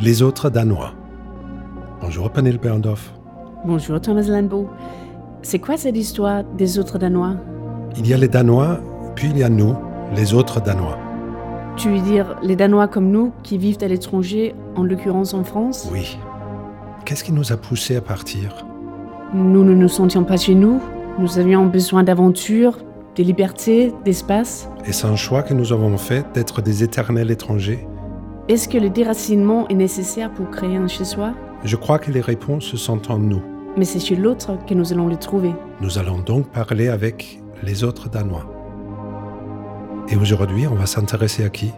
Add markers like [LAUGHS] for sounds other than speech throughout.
Les autres Danois. Bonjour Pernille Berndorf. Bonjour Thomas Landbeau. C'est quoi cette histoire des autres Danois? Il y a les Danois, puis il y a nous, les autres Danois. Tu veux dire les Danois comme nous qui vivent à l'étranger, en l'occurrence en France? Oui. Qu'est-ce qui nous a poussés à partir? Nous ne nous sentions pas chez nous. Nous avions besoin d'aventure, de liberté, d'espace. Et c'est un choix que nous avons fait d'être des éternels étrangers? Est-ce que le déracinement est nécessaire pour créer un chez-soi? Je crois que les réponses sont en nous. Mais c'est chez l'autre que nous allons les trouver. Nous allons donc parler avec les autres Danois. Et aujourd'hui, on va s'intéresser à qui?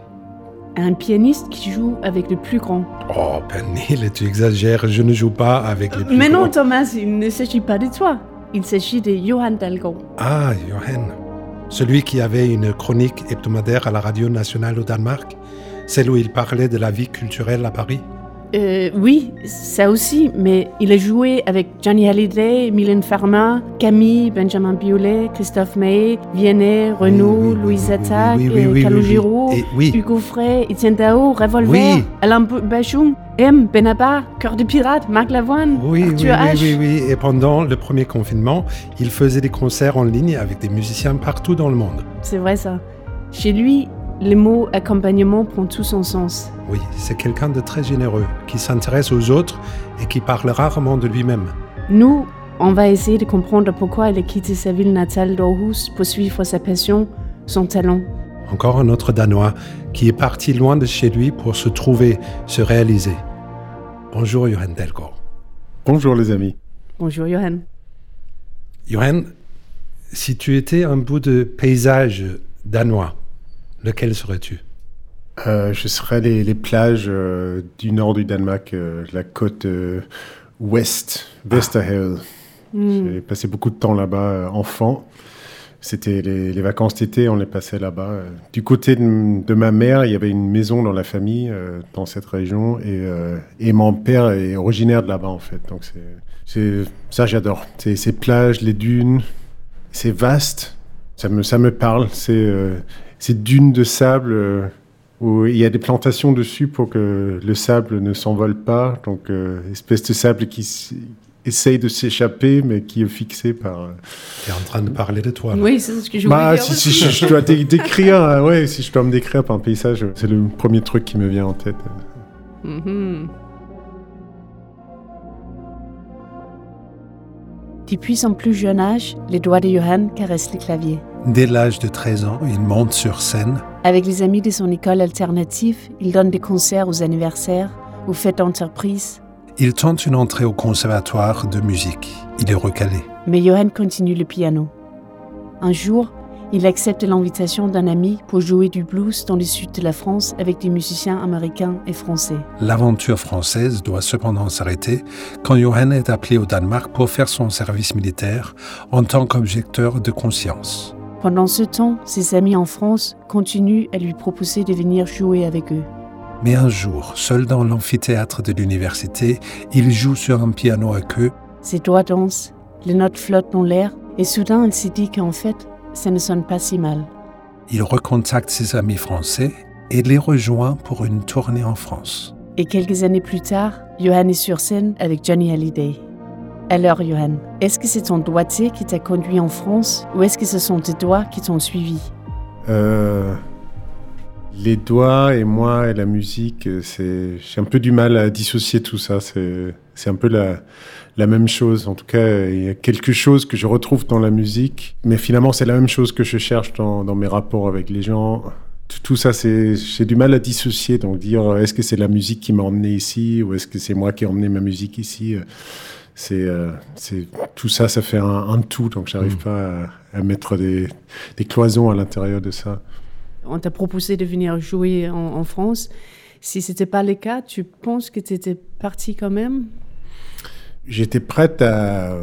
Un pianiste qui joue avec le plus grand. Oh, Pernille, tu exagères, je ne joue pas avec les plus Mais non, grands. Thomas, il ne s'agit pas de toi. Il s'agit de Johan Dalgaard. Ah, Johan. Celui qui avait une chronique hebdomadaire à la radio nationale au Danemark, celle où il parlait de la vie culturelle à Paris? Euh, oui, ça aussi, mais il a joué avec Johnny Hallyday, Mylène Farmer, Camille, Benjamin Biolay, Christophe Maé, Vianney, Renaud, oui, oui, Louise oui, oui. Hugo Frey, Étienne Dao, Revolver. Alain Bachung, M, Benabar, Cœur de Pirate, Marc Lavoine, Oui, Arthur oui, H. oui, oui. Et pendant le premier confinement, il faisait des concerts en ligne avec des musiciens partout dans le monde. C'est vrai ça. Chez lui, les mots accompagnement prend tout son sens. Oui, c'est quelqu'un de très généreux, qui s'intéresse aux autres et qui parle rarement de lui-même. Nous, on va essayer de comprendre pourquoi il a quitté sa ville natale d'Aarhus pour suivre sa passion, son talent. Encore un autre Danois qui est parti loin de chez lui pour se trouver, se réaliser. Bonjour Johan Delgaard. Bonjour les amis. Bonjour Johan. Johan, si tu étais un bout de paysage danois, lequel serais-tu? Euh, je serai les, les plages euh, du nord du Danemark, euh, la côte euh, ouest, Vesterhavet. Hmm. J'ai passé beaucoup de temps là-bas, euh, enfant. C'était les, les vacances d'été, on les passait là-bas. Du côté de, de ma mère, il y avait une maison dans la famille, euh, dans cette région, et, euh, et mon père est originaire de là-bas en fait. Donc c'est, ça j'adore. C'est ces plages, les dunes, c'est vaste. Ça me, ça me parle. C'est euh, ces dunes de sable euh, où il y a des plantations dessus pour que le sable ne s'envole pas. Donc euh, espèce de sable qui essaye de s'échapper, mais qui est fixé par. euh, Tu es en train de parler de toi. là. Oui, c'est ce que je voulais bah, dire si, aussi. si je, je dois dé- décrire, euh, ouais, si je dois me décrire par un paysage, c'est le premier truc qui me vient en tête. Mhm. Depuis son plus jeune âge, les doigts de Johan caressent les claviers. Dès l'âge de 13 ans, il monte sur scène. Avec les amis de son école alternative, il donne des concerts aux anniversaires, aux fêtes d'entreprise. Il tente une entrée au conservatoire de musique. Il est recalé. Mais Johan continue le piano. Un jour, il accepte l'invitation d'un ami pour jouer du blues dans le sud de la France avec des musiciens américains et français. L'aventure française doit cependant s'arrêter quand Johan est appelé au Danemark pour faire son service militaire en tant qu'objecteur de conscience. Pendant ce temps, ses amis en France continuent à lui proposer de venir jouer avec eux. Mais un jour, seul dans l'amphithéâtre de l'université, il joue sur un piano à queue. Ses doigts dansent, les notes flottent dans l'air, et soudain il s'est dit qu'en fait, ça ne sonne pas si mal. Il recontacte ses amis français et les rejoint pour une tournée en France. Et quelques années plus tard, Johan est sur scène avec Johnny Hallyday. Alors, Johan, est-ce que c'est ton doigté qui t'a conduit en France ou est-ce que ce sont tes doigts qui t'ont suivi? Euh, les doigts et moi et la musique, c'est, j'ai un peu du mal à dissocier tout ça. C'est, un peu la, la même chose. En tout cas, il y a quelque chose que je retrouve dans la musique, mais finalement, c'est la même chose que je cherche dans, dans mes rapports avec les gens. Tout, ça, c'est, j'ai du mal à dissocier. Donc, dire est-ce que c'est la musique qui m'a emmené ici ou est-ce que c'est moi qui ai emmené ma musique ici? C'est, euh, c'est tout ça, ça fait un, un tout. Donc, j'arrive Mm. pas à, à mettre des, des cloisons à l'intérieur de ça. On t'a proposé de venir jouer en, en France. Si ce n'était pas le cas, tu penses que tu étais parti quand même? J'étais prête à,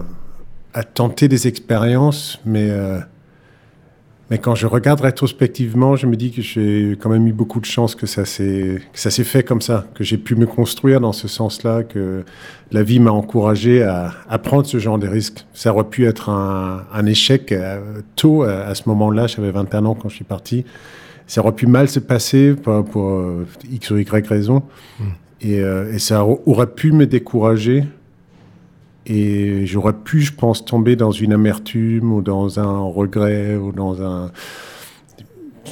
à tenter des expériences, mais, euh, mais quand je regarde rétrospectivement, je me dis que j'ai quand même eu beaucoup de chance que ça s'est que ça s'est fait comme ça, que j'ai pu me construire dans ce sens-là, que la vie m'a encouragé à, à prendre ce genre de risques. Ça aurait pu être un, un échec euh, tôt à, à ce moment-là, j'avais 21 ans quand je suis parti. Ça aurait pu mal se passer pour, pour euh, X ou Y raison. Et, et ça aurait pu me décourager. Et j'aurais pu, je pense, tomber dans une amertume ou dans un regret ou dans un.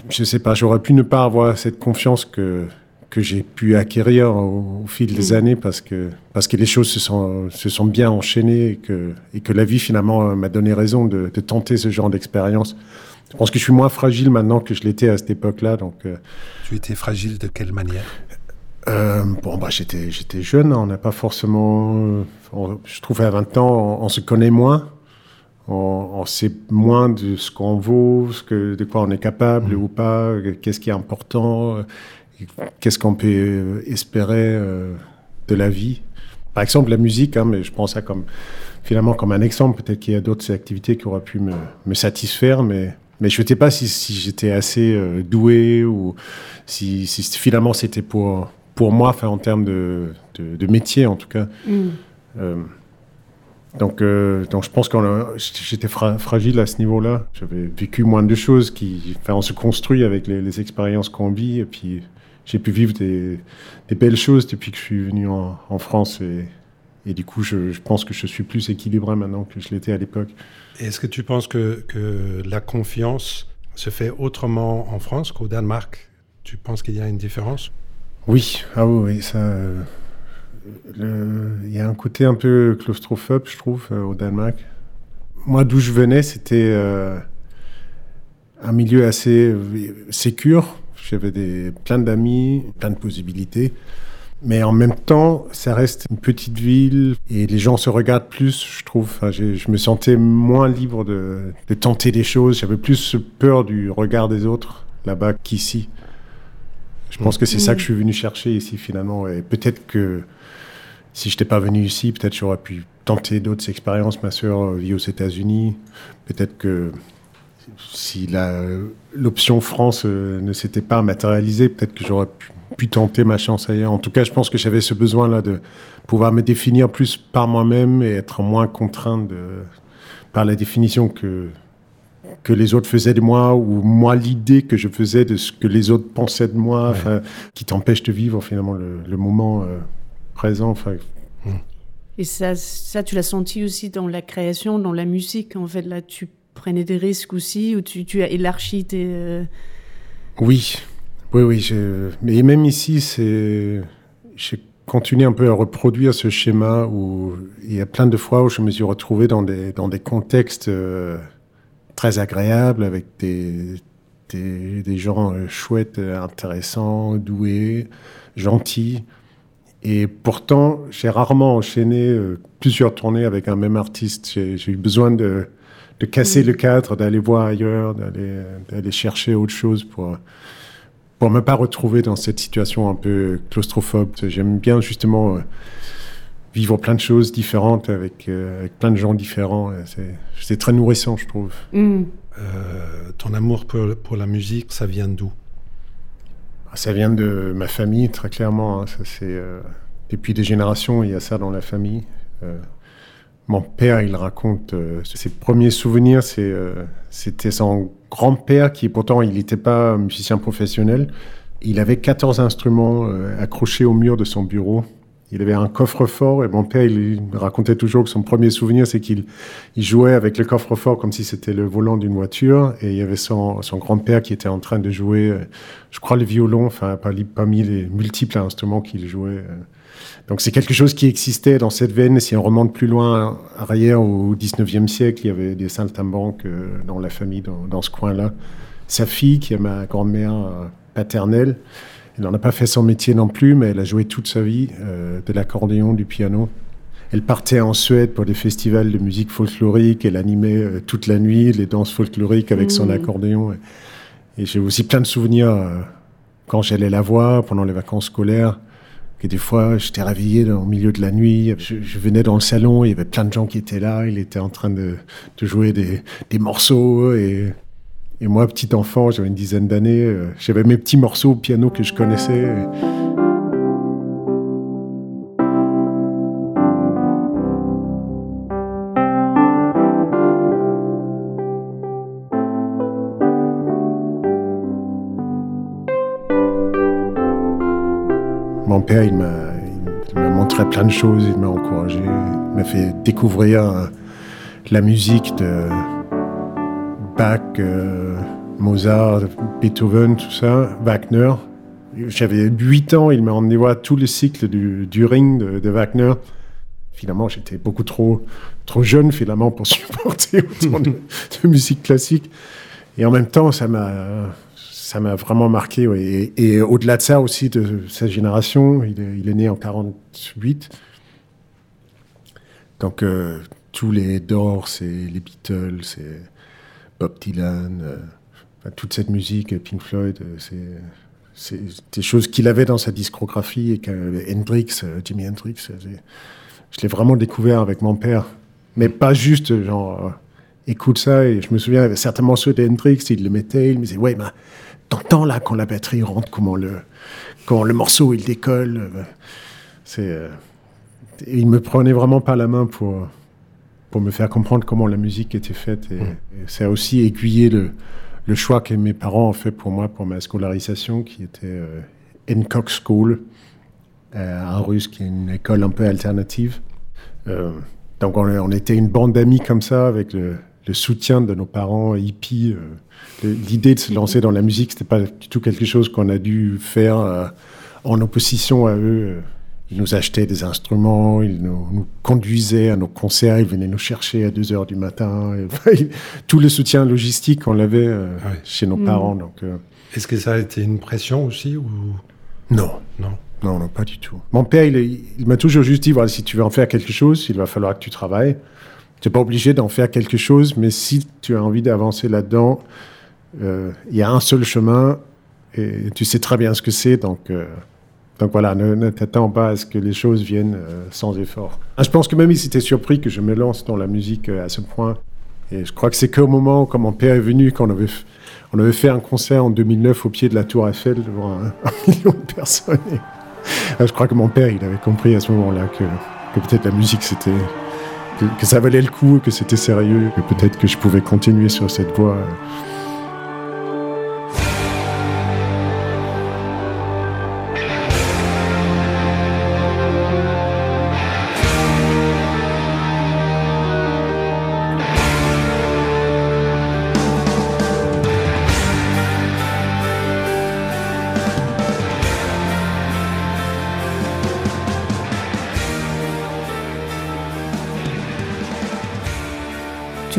Je sais pas, j'aurais pu ne pas avoir cette confiance que, que j'ai pu acquérir au, fil des mm. années parce que, parce que les choses se sont, se sont bien enchaînées et que, et que la vie finalement m'a donné raison de, de, tenter ce genre d'expérience. Je pense que je suis moins fragile maintenant que je l'étais à cette époque-là. Donc, euh, tu étais fragile de quelle manière? Euh, bon, bah, j'étais, j'étais jeune, on n'a pas forcément. je trouve à 20 ans, on, se connaît moins. On, sait moins de ce qu'on vaut, ce que, de quoi on est capable mm. ou pas, qu'est-ce qui est important qu'est-ce qu'on peut euh, espérer euh, de la vie Par exemple, la musique, hein, mais je prends ça comme, finalement comme un exemple. Peut-être qu'il y a d'autres activités qui auraient pu me, me satisfaire, mais, mais je ne sais pas si, si j'étais assez euh, doué ou si, si finalement c'était pour, pour moi, enfin, en termes de, de, métier en tout cas. Mm. donc, donc, je pense que j'étais fragile à ce niveau-là. J'avais vécu moins de choses qui, enfin, on se construit avec les, les expériences qu'on vit, et puis j'ai pu vivre des, belles choses depuis que je suis venu en, France et, et, du coup, je, pense que je suis plus équilibré maintenant que je l'étais à l'époque. Est-ce que tu penses que, que, la confiance se fait autrement en France qu'au Danemark? Tu penses qu'il y a une différence? Oui, ah oui, ça. Il y a un côté un peu claustrophobe, je trouve, euh, au Danemark. Moi, d'où je venais, c'était euh, un milieu assez euh, sécure j'avais des, plein d'amis, plein de possibilités. Mais en même temps, ça reste une petite ville et les gens se regardent plus, je trouve. Enfin, je me sentais moins libre de tenter des choses. J'avais plus peur du regard des autres là-bas qu'ici. Je pense que c'est ça que je suis venu chercher ici finalement. Et peut-être que si je n'étais pas venu ici, peut-être j'aurais pu tenter d'autres expériences. Ma sœur vit aux États-Unis. Peut-être que si l'option France euh, ne s'était pas matérialisée, peut-être que j'aurais pu, tenter ma chance ailleurs. En tout cas, je pense que j'avais ce besoin-là de pouvoir me définir plus par moi-même et être moins contraint de, par la définition que, que les autres faisaient de moi ou moi l'idée que je faisais de ce que les autres pensaient de moi, qui t'empêche de vivre finalement le, moment euh, présent. Et ça, ça tu l'as senti aussi dans la création, dans la musique. En fait, là, tu prenais des risques aussi ou tu, tu as élargi tes... Euh, oui, oui, oui. Je... Mais même ici, c'est... J'ai continué un peu à reproduire ce schéma où il y a plein de fois où je me suis retrouvé dans des, dans des contextes euh, très agréables avec des, des, gens euh, chouettes, intéressants, doués, gentils. Et pourtant, j'ai rarement enchaîné plusieurs tournées avec un même artiste. J'ai eu besoin de, de casser le cadre, d'aller voir ailleurs, d'aller chercher autre chose pour pour me pas retrouver dans cette situation un peu claustrophobe. J'aime bien justement euh, vivre plein de choses différentes avec, euh, avec plein de gens différents. C'est très nourrissant, je trouve. Mm. Euh, ton amour pour, pour, la musique, ça vient d'où? Ah, Ça vient de ma famille, très clairement. Hein. Ça, c'est depuis des générations, il y a ça dans la famille. Mon père, il raconte euh, ses premiers souvenirs, euh, c'était son grand-père qui, pourtant, il n'était pas musicien professionnel. Il avait 14 instruments euh, accrochés au mur de son bureau. Il avait un coffre-fort et mon père, il racontait toujours que son premier souvenir, c'est qu'il jouait avec le coffre-fort comme si c'était le volant d'une voiture. Et il y avait son, grand-père qui était en train de jouer, je crois, le violon, enfin, parmi les multiples instruments qu'il jouait. Donc c'est quelque chose qui existait dans cette veine. Si on remonte plus loin, arrière au 19e siècle, il y avait des saltimbanques euh, dans la famille, dans, ce coin-là. Sa fille, qui est ma grand-mère euh, paternelle, elle n'en a pas fait son métier non plus, mais elle a joué toute sa vie euh, de l'accordéon, du piano. Elle partait en Suède pour des festivals de musique folklorique. Elle animait toute la nuit les danses folkloriques avec son mmh. accordéon. Et, j'ai aussi plein de souvenirs quand j'allais la voir pendant les vacances scolaires que des fois, j'étais réveillé au milieu de la nuit. Je, venais dans le salon, il y avait plein de gens qui étaient là. Il était en train de, de jouer des, des morceaux. Et, et, moi, petit enfant, j'avais une dizaine d'années, euh, j'avais mes petits morceaux au piano que je connaissais. Mon père, il m'a, montré plein de choses, il m'a encouragé, il m'a fait découvrir euh, la musique de Bach, euh, Mozart, Beethoven, tout ça, Wagner. J'avais 8 ans, il m'a emmené voir tout le cycle du, du ring de, Wagner finalement, j'étais beaucoup trop, trop jeune, finalement, pour [LAUGHS] supporter autant de, musique classique. Et en même temps, ça m'a, ça m'a vraiment marqué. Et, au-delà de ça aussi, de sa génération, il est, il est né en 48. Donc, euh, tous les Doors, c'est les Beatles, c'est Bob Dylan, euh, toute cette musique, Pink Floyd, euh, c'est des choses qu'il avait dans sa discographie et que Hendrix, Jimi Hendrix, je l'ai vraiment découvert avec mon père. Mais pas juste, genre, euh, écoute ça. Et je me souviens, il y avait certainement ceux d'Hendrix, il le mettait, il me disait, ouais, mais t'entends là quand la batterie rentre, comment le, quand le morceau il décolle. Euh, c'est, euh, il me prenait vraiment par la main pour, pour me faire comprendre comment la musique était faite. Et, mmh. ça a aussi aiguillé le, le, choix que mes parents ont fait pour moi pour ma scolarisation, qui était Hancock School euh, en russe, qui est une école un peu alternative. Euh, donc on, était une bande d'amis comme ça, avec le, soutien de nos parents hippies. Euh, l'idée de se lancer dans la musique, c'était pas du tout quelque chose qu'on a dû faire en opposition à eux. Ils nous achetaient des instruments, ils nous, conduisaient à nos concerts, ils venaient nous chercher à 2 heures du matin. [LAUGHS] tout le soutien logistique, on l'avait ah chez nos mm. parents. Donc, Est-ce que ça a été une pression aussi ou... Non. Non. Non, non, pas du tout. Mon père, il, m'a toujours juste dit, voilà, si tu veux en faire quelque chose, il va falloir que tu travailles. Tu n'es pas obligé d'en faire quelque chose, mais si tu as envie d'avancer là-dedans, euh, il y a un seul chemin et tu sais très bien ce que c'est. Donc, euh, donc voilà, ne, t'attends pas à ce que les choses viennent euh, sans effort. Ah, je pense que même il s'était surpris que je me lance dans la musique à ce point. Et je crois que c'est qu'au moment quand mon père est venu, quand on avait, on avait fait un concert en 2009 au pied de la Tour Eiffel devant un, [LAUGHS] million de personnes. Ah, je crois que mon père, il avait compris à ce moment-là que, peut-être la musique, c'était. Que, ça valait le coup, que c'était sérieux, que peut-être que je pouvais continuer sur cette voie.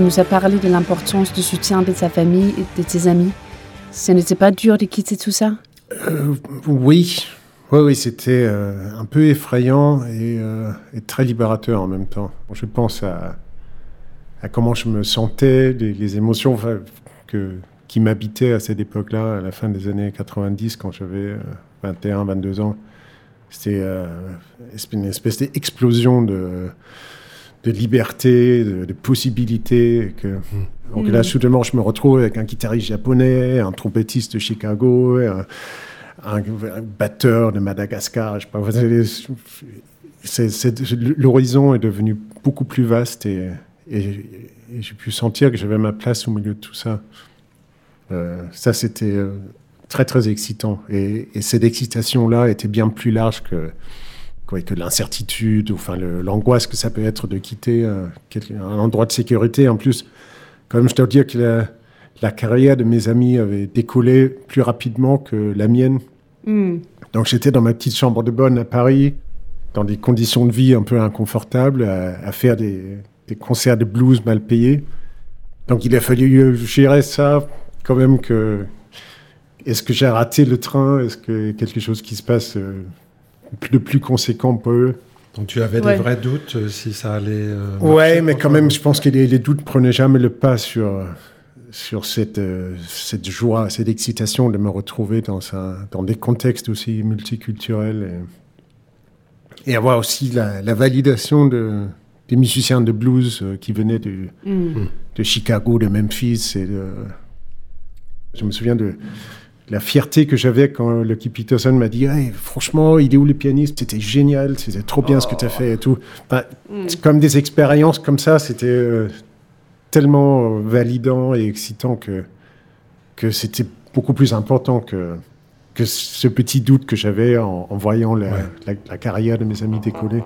Tu nous as parlé de l'importance du soutien de ta famille et de tes amis. Ce n'était pas dur de quitter tout ça? Euh, Oui, oui, oui c'était euh, un peu effrayant euh, et, très libérateur en même temps. Je pense à, à comment je me sentais, les, émotions que, qui m'habitaient à cette époque-là, à la fin des années 90, quand j'avais 21, 22 ans. C'était une espèce d'explosion de de liberté, de, possibilités. Que, mm. Donc là, soudainement, je me retrouve avec un guitariste japonais, un trompettiste de Chicago, un, batteur de Madagascar. L'horizon est devenu beaucoup plus vaste et, j'ai pu sentir que j'avais ma place au milieu de tout ça. Euh, ça, c'était euh, très, très excitant. Et, et cette excitation-là était bien plus large que que l'incertitude, enfin l'angoisse que ça peut être de quitter euh, un endroit de sécurité. En plus, quand même, je dois dire que la, carrière de mes amis avait décollé plus rapidement que la mienne. Hmm. Donc j'étais dans ma petite chambre de bonne à Paris, dans des conditions de vie un peu inconfortables, à, faire des, concerts de blues mal payés. Donc il a fallu gérer ça quand même que... Est-ce que j'ai raté le train? Est-ce que quelque chose qui se passe euh, de plus conséquent pour eux. Donc tu avais des vrais doutes euh, si ça allait. Euh, ouais, mais quand même, je pense que les, les, doutes prenaient jamais le pas sur sur cette euh, cette joie, cette excitation de me retrouver dans un, dans des contextes aussi multiculturels et, et avoir aussi la, la, validation de des musiciens de blues qui venaient de mm. de Chicago, de Memphis et de, je me souviens de la fierté que j'avais quand Lucky Peterson m'a dit franchement, il est où le pianiste? C'était génial, c'était trop bien ce que tu as fait et tout. Mm. Comme des expériences comme ça, c'était euh, tellement validant et excitant que, que c'était beaucoup plus important que, que ce petit doute que j'avais en, voyant la, la carrière de mes amis décoller.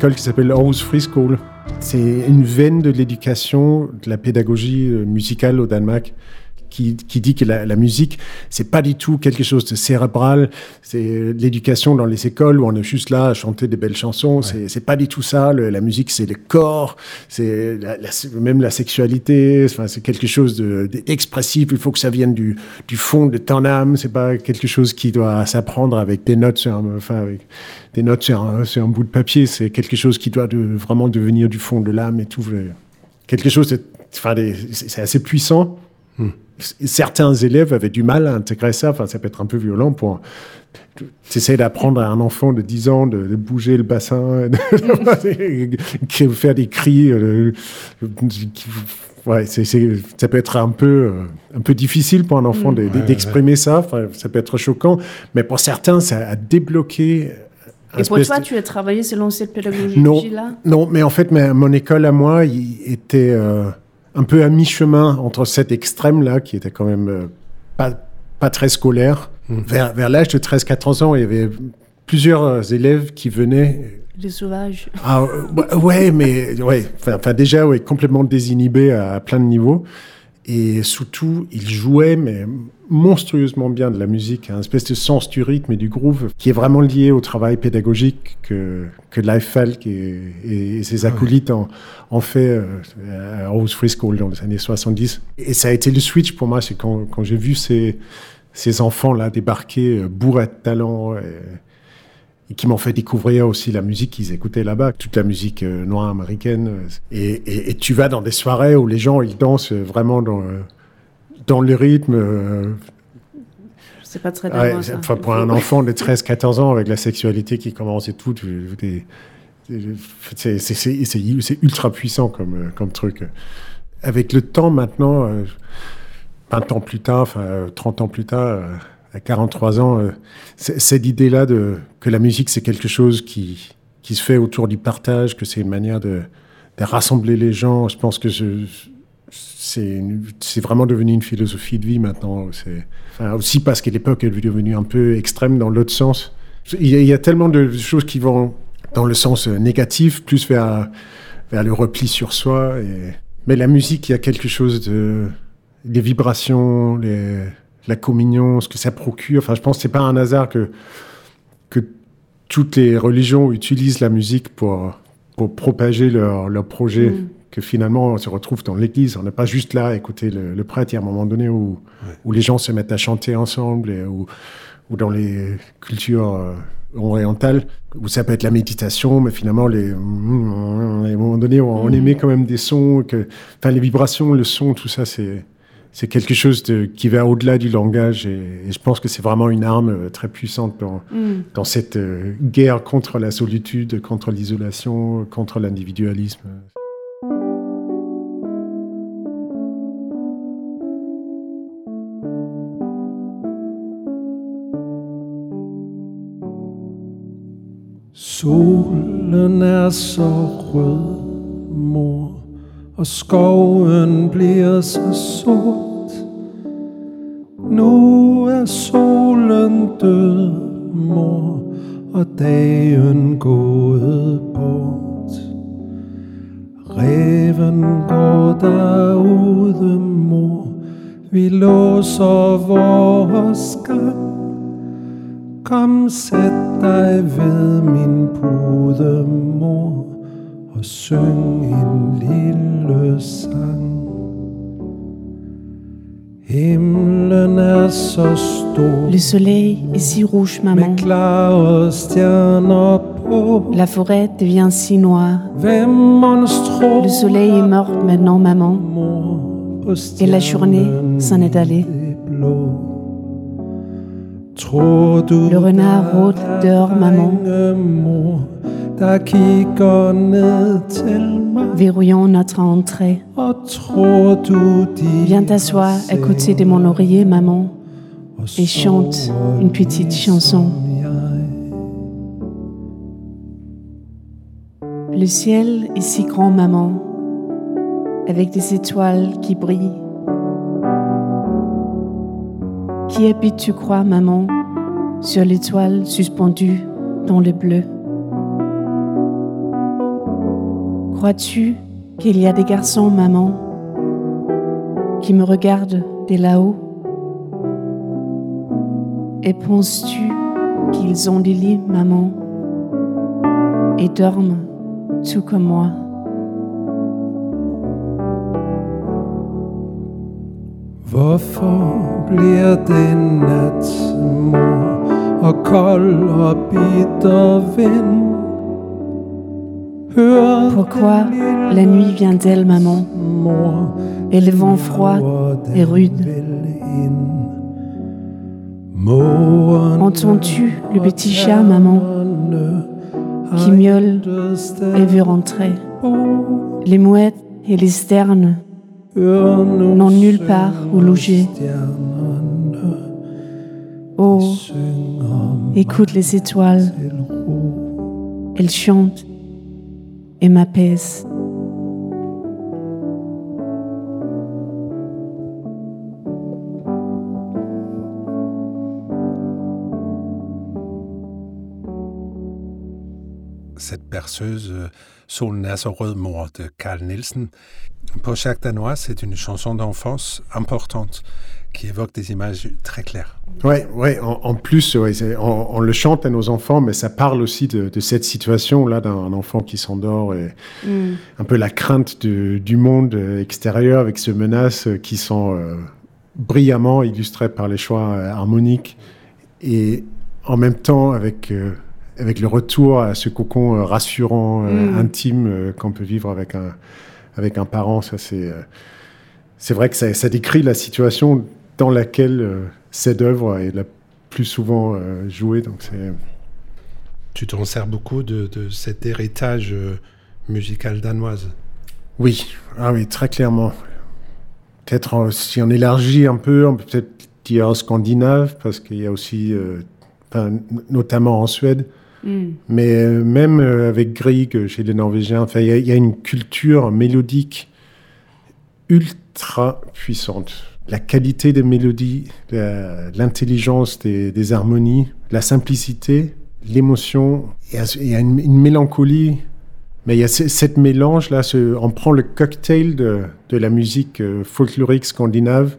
École qui s'appelle Aarhus School. C'est une veine de l'éducation, de la pédagogie euh, musicale au Danemark qui, dit que la, musique, c'est pas du tout quelque chose de cérébral. C'est l'éducation dans les écoles où on est juste là à chanter des belles chansons. C'est pas du tout ça. la musique, c'est le corps, c'est même la sexualité. Enfin, c'est quelque chose d'expressif. Il faut que ça vienne du, du fond de ton âme. C'est pas quelque chose qui doit s'apprendre avec des notes sur un, enfin, avec des notes sur un, sur un bout de papier. C'est quelque chose qui doit de, vraiment devenir du fond de l'âme et tout. Quelque chose, enfin, c'est assez puissant. Certains élèves avaient du mal à intégrer ça. Enfin, ça peut être un peu violent pour. Tu essaies d'apprendre à un enfant de 10 ans de, bouger le bassin, [LAUGHS] [LAUGHS] de faire des cris. Euh, ouais, ça peut être un peu, euh, un peu difficile pour un enfant d'exprimer ça. Enfin, ça peut être choquant. Mais pour certains, ça a débloqué. Et pour toi, tu as travaillé selon cette pédagogie-là? Non, mais en fait, mon école à moi il était. Euh, un peu à mi-chemin entre cet extrême-là, qui était quand même euh, pas, pas très scolaire, mmh. vers, vers l'âge de 13-14 ans, il y avait plusieurs euh, élèves qui venaient. Les sauvages. Ah, ouais, mais ouais, enfin, déjà, ouais, complètement désinhibés à plein de niveaux. Et surtout, il jouait mais monstrueusement bien de la musique, un espèce de sens du rythme et du groove qui est vraiment lié au travail pédagogique que, que Life Falk et, ses acolytes ont, fait euh, à Rose Free School dans les années 70. Et ça a été le switch pour moi, c'est quand, quand j'ai vu ces, ces enfants-là débarquer euh, bourrés de talent. Et, et qui m'ont fait découvrir aussi la musique qu'ils écoutaient là-bas, toute la musique euh, noire américaine. Et, et, tu vas dans des soirées où les gens ils dansent vraiment dans, euh, dans le rythme. Euh, c'est pas très ouais, Enfin, pour un enfant de 13-14 ans avec la sexualité qui commence et tout, c'est ultra puissant comme, comme truc. Avec le temps maintenant, 20 ans plus tard, enfin 30 ans plus tard, à 43 ans, euh, cette idée-là de que la musique c'est quelque chose qui qui se fait autour du partage, que c'est une manière de, de, rassembler les gens. Je pense que c'est c'est vraiment devenu une philosophie de vie maintenant. Aussi parce qu'à l'époque elle est devenue un peu extrême dans l'autre sens. Il y, a, tellement de choses qui vont dans le sens euh, négatif, plus vers le repli sur soi. Mais la musique, il y a quelque chose de les vibrations, la communion, ce que ça procure. Enfin, je pense que c'est pas un hasard que, toutes les religions utilisent la musique pour, pour propager leur, leur projet. Mm. Que finalement, on se retrouve dans l'église. On n'est pas juste là à écouter le, prêtre. Il y a un moment donné où, où les gens se mettent à chanter ensemble, et, ou, ou dans les cultures euh, orientales, où ça peut être la méditation, mais finalement, les, à un moment donné, on, mm. émet quand même des sons, que, enfin, les vibrations, le son, tout ça, c'est, c'est quelque chose de, qui va au-delà du langage et, je pense que c'est vraiment une arme euh, très puissante dans, mm. dans cette euh, guerre contre la solitude, contre l'isolation, contre l'individualisme. Solen er så rød, mor og skoven bliver så sort. Nu er solen død, mor, og dagen gået bort. Reven går derude, mor, vi låser vores gang. Kom, sæt dig ved min pude, mor og syng en lille sang. Himlen er så stor. Le soleil est si rouge, maman. Med klare stjerner på. La forêt devient si noire. Le soleil est mort maintenant, maman. Et la journée s'en est allée. Le renard rôde dehors, maman. Verrouillons notre entrée. Viens t'asseoir à côté de mon oreiller, maman, et chante une petite chanson. Le ciel est si grand, maman, avec des étoiles qui brillent. Qui habite, tu crois, maman, sur l'étoile suspendue dans le bleu? Crois-tu qu'il y a des garçons, maman, qui me regardent de là-haut? Et penses-tu qu'ils ont des lits, maman, et dorment tout comme moi? Hvorfor bliver det nat, mor, og kold og bitter vind? Pourquoi la nuit vient-elle, maman, et le vent froid et rude. Entends-tu le petit chat, maman, qui miaule et veut rentrer? Les mouettes et les sternes n'ont nulle part où loger. Oh, écoute les étoiles, elles chantent et m'apaise. Cette berceuse Sol Nazareth mort de Carl Nielsen. Pour chaque Danois, c'est une chanson d'enfance importante qui évoque des images très claires. Ouais, ouais. En, plus, on, le chante à nos enfants, mais ça parle aussi de, cette situation-là d'un enfant qui s'endort et mm. un peu la crainte du monde extérieur avec ces menaces qui sont euh, brillamment illustrées par les choix euh, harmoniques et en même temps avec euh, avec le retour à ce cocon rassurant, mm. intime qu'on peut vivre avec un avec un parent. Ça c'est c'est vrai que ça, ça, décrit la situation dans laquelle euh, cette œuvre est la plus souvent euh, jouée. Donc c'est... Tu t'en sers beaucoup de, cet héritage euh, musical danoise? Oui, ah oui, très clairement. Peut-être si on élargit un peu, on peut peut-être dire scandinave, parce qu'il y a aussi, notamment en Suède, hmm. mais même avec Grieg chez les Norvégiens, il y, a une culture mélodique ultra puissante la qualité des mélodies, l'intelligence des, harmonies, la simplicité, l'émotion. Il y a, une, mélancolie, mais il y a cette mélange là. on prend le cocktail de, la musique euh, folklorique scandinave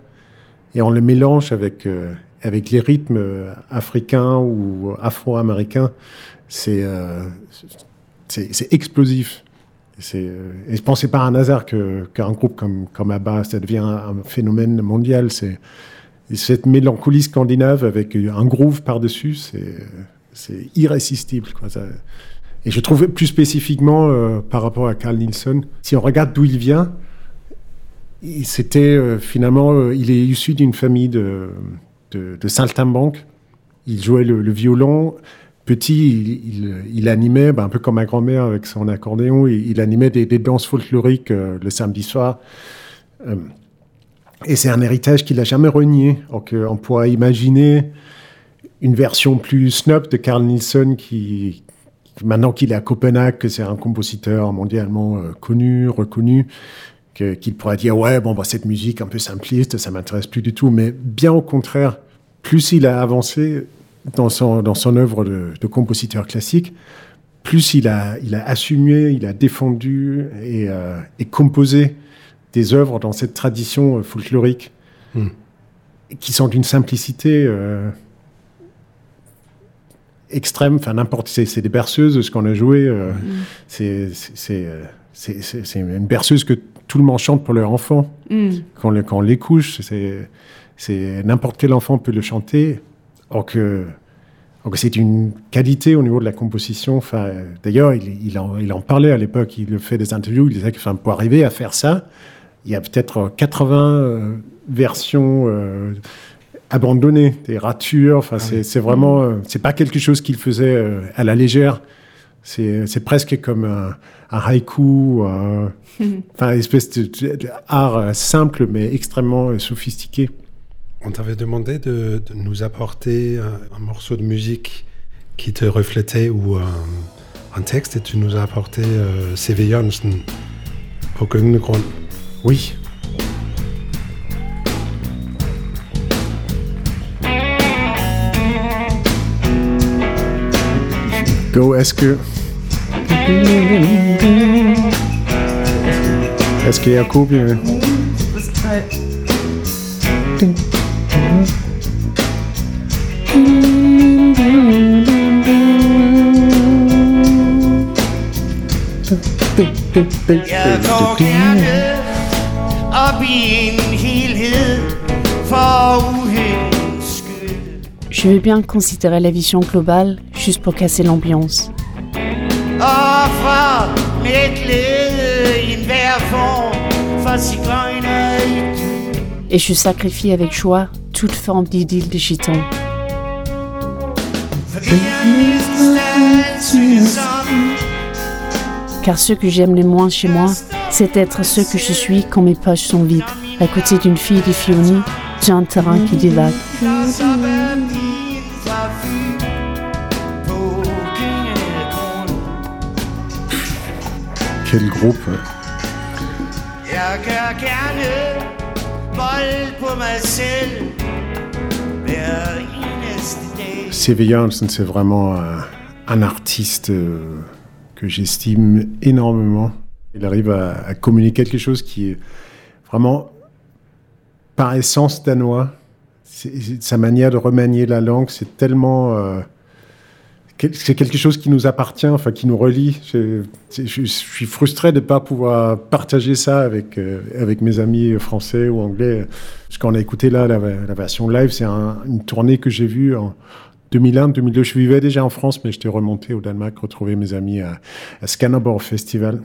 et on le mélange avec euh, avec les rythmes euh, africains ou afro-américains. C'est c'est explosif. Euh, et je pense que pas un hasard qu'un groupe comme, comme ABBA, ça devient un, phénomène mondial. C'est cette mélancolie scandinave avec un groove par-dessus, c'est irrésistible. Et je trouve plus spécifiquement euh, par rapport à Carl Nielsen, si on regarde d'où il vient, c'était euh, finalement, il est issu d'une famille de, de, de saltimbanques. Il jouait le, violon petit, il, animait, ben, un peu comme ma grand-mère avec son accordéon, il, animait des, danses folkloriques euh, le samedi soir. Euh, et c'est un héritage qu'il n'a jamais renié. Donc, on pourrait imaginer une version plus snob de Carl Nielsen qui, maintenant qu'il est à Copenhague, que c'est un compositeur mondialement euh, connu, reconnu, qu'il pourrait dire ouais bon bah, cette musique un peu simpliste, ça m'intéresse plus du tout. Mais bien au contraire, plus il a avancé, dans son, dans son œuvre de, compositeur classique, plus il a, il a assumé, il a défendu et, euh, et composé des œuvres dans cette tradition euh, folklorique hmm. qui sont d'une simplicité euh, extrême. Enfin, n'importe, c'est, des berceuses, ce qu'on a joué. Hmm. C'est, c'est, une berceuse que tout le monde chante pour leur enfant. Hmm. Quand, quand on les couche, c'est, c'est n'importe quel enfant peut le chanter. Or que c'est une qualité au niveau de la composition. Enfin, d'ailleurs, il, il, en, il, en, parlait à l'époque. Il fait des interviews. Il disait que enfin, pour arriver à faire ça, il y a peut-être 80 euh, versions euh, abandonnées, des ratures. Enfin, ah c'est vraiment, euh, c'est pas quelque chose qu'il faisait euh, à la légère. C'est presque comme un, haïku, un, [LAUGHS] enfin, une espèce d'art simple mais extrêmement sophistiqué. On t'avait demandé de, nous apporter un, morceau de musique qui te reflétait ou un, texte et tu nous as apporté euh, C.V. Jørgensen på Grund. Oui. Go, est-ce que... Est-ce a Je veux bien considérer la vision globale juste pour casser l'ambiance. Et je sacrifie avec joie toute forme d'idylle de gitan. Car ce que j'aime le moins chez moi, c'est être ce que je suis quand mes poches sont vides, à côté d'une fille de Fioni, sur un terrain qui divague. Quel groupe? Janssen, c'est vraiment un, artiste euh, que j'estime énormément. Il arrive à, communiquer quelque chose qui est vraiment par essence danois. sa manière de remanier la langue, c'est tellement euh, c'est quelque chose qui nous appartient, enfin qui nous relie. Je, suis frustré de ne pas pouvoir partager ça avec, euh, avec mes amis français ou anglais. Parce qu'on a écouté là la, version live, c'est une tournée que j'ai vue en 2001, 2002. Je vivais déjà en France, mais j'étais remonté au Danemark, retrouver mes amis à, à Festival.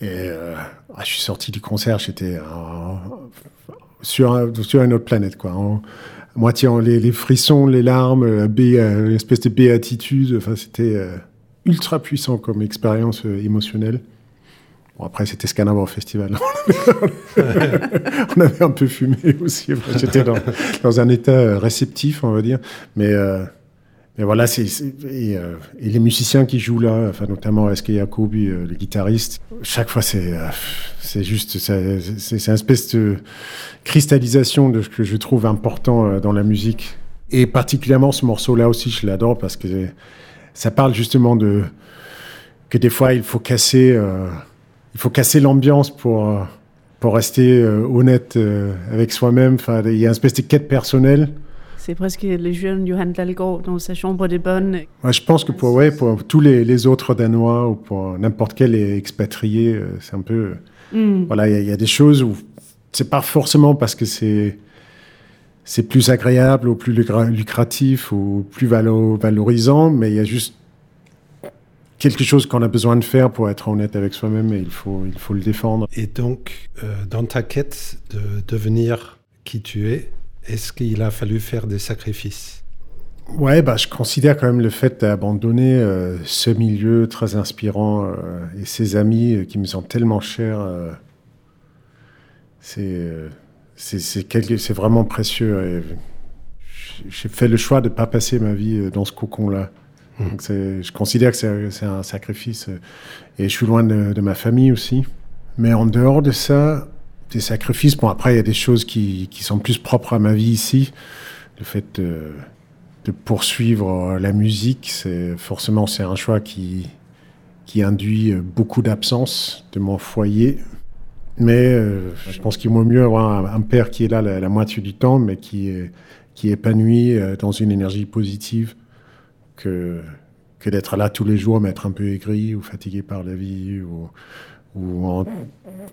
Et euh, ah, je suis sorti du concert, j'étais sur, sur une autre planète, quoi moitié les, les, frissons, les larmes, l'espèce de béatitude. Enfin, c'était euh, ultra puissant comme expérience euh, émotionnelle. Bon, après, c'était Scanner Festival. [LAUGHS] on avait un peu fumé aussi. J'étais dans, dans, un état euh, réceptif, on va dire. Mais mais voilà, euh, et, les musiciens qui jouent là, enfin, notamment S.K. Jacobi, euh, le guitariste, chaque fois c'est, euh, juste, c'est, c'est une espèce de cristallisation de ce que je trouve important dans la musique. Et particulièrement ce morceau-là aussi, je l'adore parce que ça parle justement de que des fois il faut casser, il faut casser l'ambiance pour pour rester honnête avec soi-même. Enfin, il y a une espèce de quête personnelle c'est presque les jeunes Johan Dalgaard dans sa chambre des bonnes. je pense que pour, ouais, pour tous les, autres Danois ou pour n'importe quel expatrié, euh, c'est un peu. Hmm. Voilà, il y, a des choses où c'est pas forcément parce que c'est c'est plus agréable ou plus lucratif ou plus valorisant, mais il y a juste quelque chose qu'on a besoin de faire pour être honnête avec soi-même et il faut, il faut le défendre. Et donc, euh, dans ta quête de devenir qui tu es, est-ce qu'il a fallu faire des sacrifices? Ouais, bah, je considère quand même le fait d'abandonner euh, ce milieu très inspirant euh, et ses amis euh, qui me sont tellement chers, c'est c'est vraiment précieux. J'ai fait le choix de ne pas passer ma vie dans ce cocon-là. Mmh. Je considère que c'est un sacrifice. Et je suis loin de, de ma famille aussi. Mais en dehors de ça, des sacrifices. Bon, après, il y a des choses qui, qui, sont plus propres à ma vie ici. Le fait de, poursuivre la musique, c'est forcément c'est un choix qui, qui induit beaucoup d'absence de mon foyer. Mais euh, je pense qu'il vaut mieux avoir un, père qui est là la, moitié du temps, mais qui est, qui est épanoui euh, dans une énergie positive, que, que d'être là tous les jours, mais être un peu aigri ou fatigué par la vie, où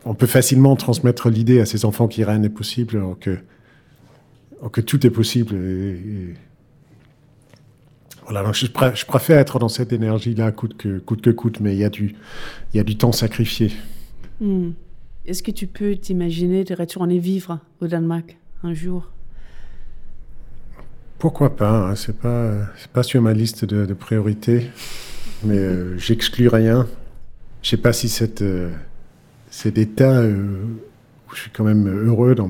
on, peut facilement transmettre l'idée à ses enfants qu'il rien n'est possible, que, que tout est possible. voilà, donc je, préfère être dans cette énergie-là, coûte que, coûte que coûte, mais il y, a du, il y a du temps sacrifié. Hmm. Est-ce que tu peux t'imaginer de retourner vivre au Danemark un jour? Pourquoi pas hein, C'est pas, c'est pas sur ma liste de, priorités, mais euh, j'exclus rien. Je sais pas si cette, euh, cet état où je suis quand même heureux, dans,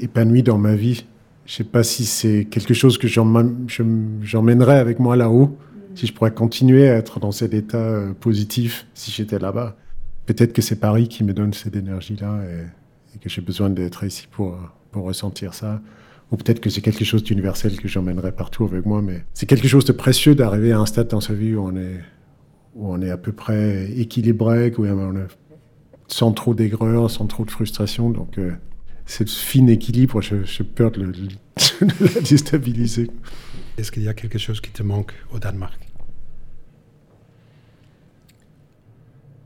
épanoui dans ma vie, je sais pas si c'est quelque chose que j'emmènerais avec moi là-haut, si je pourrais continuer à être dans cet état positif si j'étais là-bas. Peut-être que c'est Paris qui me donne cette énergie-là et, et que j'ai besoin d'être ici pour, pour ressentir ça. Ou peut-être que c'est quelque chose d'universel que j'emmènerai partout avec moi, mais c'est quelque chose de précieux d'arriver à un stade dans sa vie où on est, où on est à peu près équilibré, où on est sans trop d'aigreur, sans trop de frustration. Donc, euh, ce fin équilibre, j'ai peur de, le, de la déstabiliser. Est-ce qu'il y a quelque chose qui te manque au Danemark?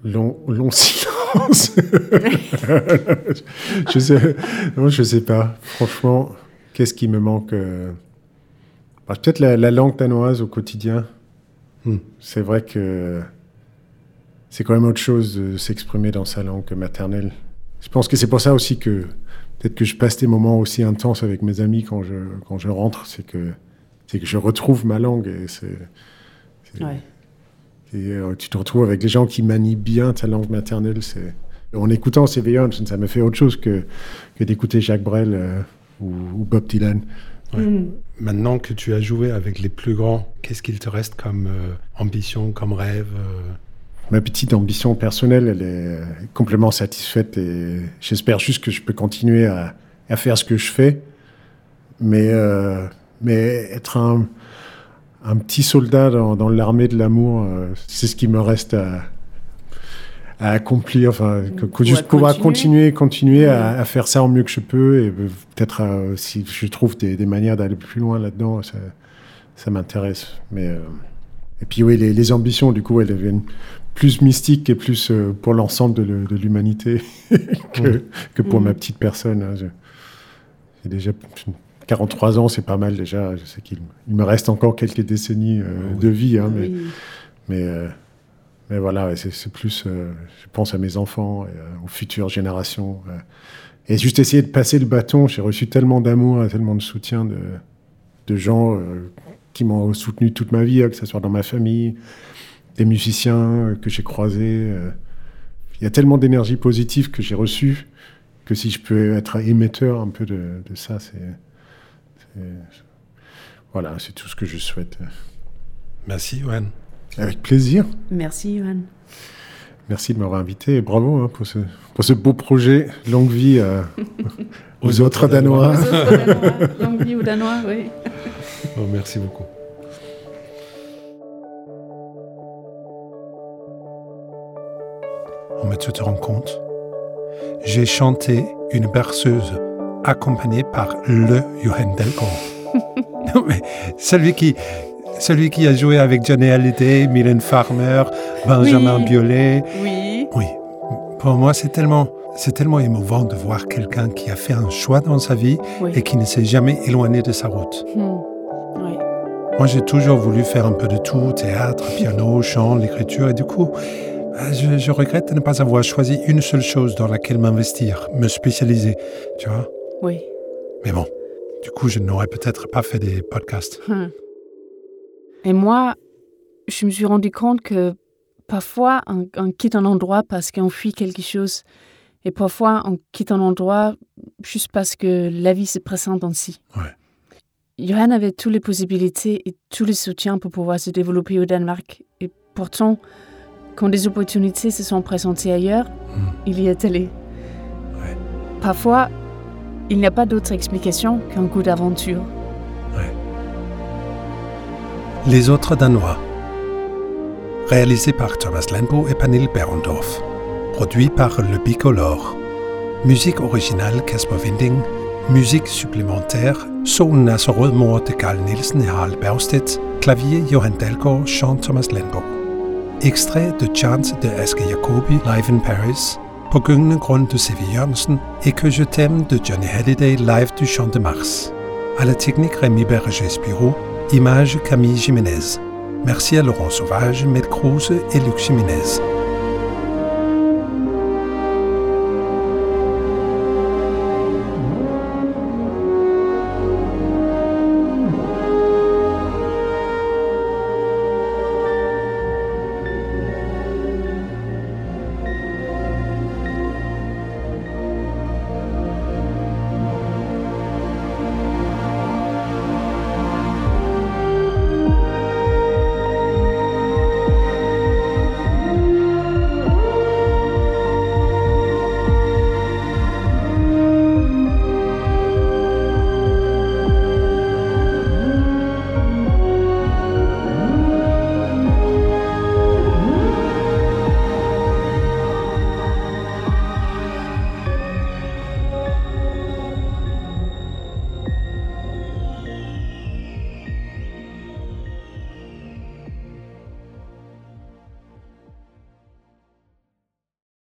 Long, long silence. [LAUGHS] je sais, non, je sais pas. Franchement, qu'est-ce qui me manque euh, bah, Peut-être la, langue danoise au quotidien. Hmm. C'est vrai que c'est quand même autre chose de s'exprimer dans sa langue maternelle. Je pense que c'est pour ça aussi que peut-être que je passe des moments aussi intenses avec mes amis quand je, quand je rentre, c'est que, c'est que je retrouve ma langue. Et c'est, ouais. Et euh, tu te retrouves avec des gens qui manient bien ta langue maternelle. C'est... En écoutant ces ça me fait autre chose que, que d'écouter Jacques Brel euh, ou, Bob Dylan. Mm. Maintenant que tu as joué avec les plus grands, qu'est-ce qu'il te reste comme euh, ambition, comme rêve Ma petite ambition personnelle, elle est complètement satisfaite et j'espère juste que je peux continuer à, à faire ce que je fais. Mais, mais être un, un petit soldat dans, l'armée de l'amour, euh, c'est ce qui me reste à, accomplir, enfin, juste pouvoir continuer, continuer à, faire ça au mieux que je peux, et peut-être euh, si je trouve des, manières d'aller plus loin là-dedans, ça, m'intéresse. Mais euh, et puis oui, les, ambitions, du coup, elles deviennent plus mystiques et plus pour l'ensemble de, l'humanité [LAUGHS] que, que, pour mm. ma petite personne. Hein. J'ai déjà 43 ans, c'est pas mal déjà. Je sais qu'il me reste encore quelques décennies euh, ah de vie, hein, mais, mais, euh, mais, voilà, c'est plus, euh, je pense à mes enfants, et, aux futures générations. et juste essayer de passer le bâton. J'ai reçu tellement d'amour, tellement de soutien de, gens qui m'ont soutenu toute ma vie, hein, que ce soit dans ma famille, des musiciens que j'ai croisés. Il y a tellement d'énergie positive que j'ai reçue que si je peux être émetteur un peu de, ça, c'est voilà, c'est tout ce que je souhaite. Merci, Johan. Avec plaisir. Merci, Johan. Merci de m'avoir invité et bravo hein, pour, ce, pour ce beau projet. Longue vie [LAUGHS] aux, autres Danois. Longue vie aux Danois, oui. Oh, merci beaucoup. Oh, mais tu te rends compte? J'ai chanté une berceuse accompagné par le Johan Delco. [LAUGHS] mais celui qui, celui qui a joué avec Johnny Hallyday, Mylène Farmer, Benjamin Biolay. Oui. Oui. Pour moi, c'est tellement, c'est tellement émouvant de voir quelqu'un qui a fait un choix dans sa vie et qui ne s'est jamais éloigné de sa route. Hmm. Oui. Moi, j'ai toujours voulu faire un peu de tout, théâtre, piano, chant, l'écriture, et du coup, bah, je, je, regrette de ne pas avoir choisi une seule chose dans laquelle m'investir, me spécialiser, tu vois. Oui. Mais bon, du coup, je n'aurais peut-être pas fait des podcasts. Hum. Et moi, je me suis rendu compte que parfois, on, quitte un endroit parce qu'on fuit quelque chose. Et parfois, on quitte un endroit juste parce que la vie se présente ainsi. Ouais. Johan avait toutes les possibilités et tous les soutiens pour pouvoir se développer au Danemark. Et pourtant, quand des opportunités se sont présentées ailleurs, hum. il y est allé. Ouais. Parfois, il n'y a pas d'autre explication qu'un coup d'aventure. Les autres Danois. Réalisé par Thomas Lenbo et Panil Berendorf. Produit par Le Bicolore. Musique originale Casper Winding. Musique supplémentaire Solen er så de Carl Nielsen et Harald Bergstedt. Clavier Johan Dalgaard, chant Thomas Lenbo. Extrait de Chance de Aske Jacobi, live in Paris på gyngende grund de C.V. Jørgensen et Que je t'aime de Johnny Hallyday live du Champ de Mars. À la technique Rémi Berger-Spiro, image Camille Jiménez. Merci à Laurent Sauvage, Maître Cruz et Luc Jiménez.